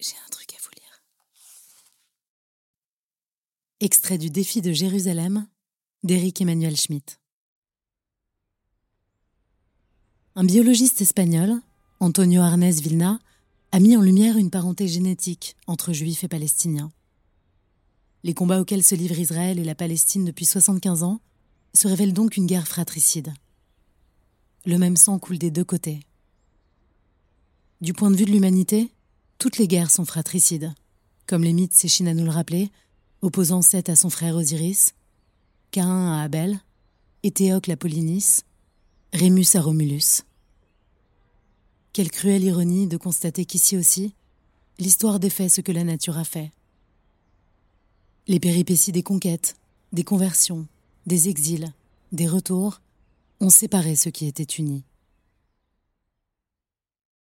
J'ai un truc à vous lire. Extrait du Défi de Jérusalem d'Éric Emmanuel Schmitt. Un biologiste espagnol, Antonio Arnes Vilna, a mis en lumière une parenté génétique entre juifs et palestiniens. Les combats auxquels se livrent Israël et la Palestine depuis 75 ans se révèlent donc une guerre fratricide. Le même sang coule des deux côtés. Du point de vue de l'humanité, toutes les guerres sont fratricides, comme les mythes s'échinent à nous le rappeler, opposant Seth à son frère Osiris, Cain à Abel, Éthéocle à Polynice, Rémus à Romulus. Quelle cruelle ironie de constater qu'ici aussi, l'histoire défait ce que la nature a fait. Les péripéties des conquêtes, des conversions, des exils, des retours ont séparé ceux qui étaient unis.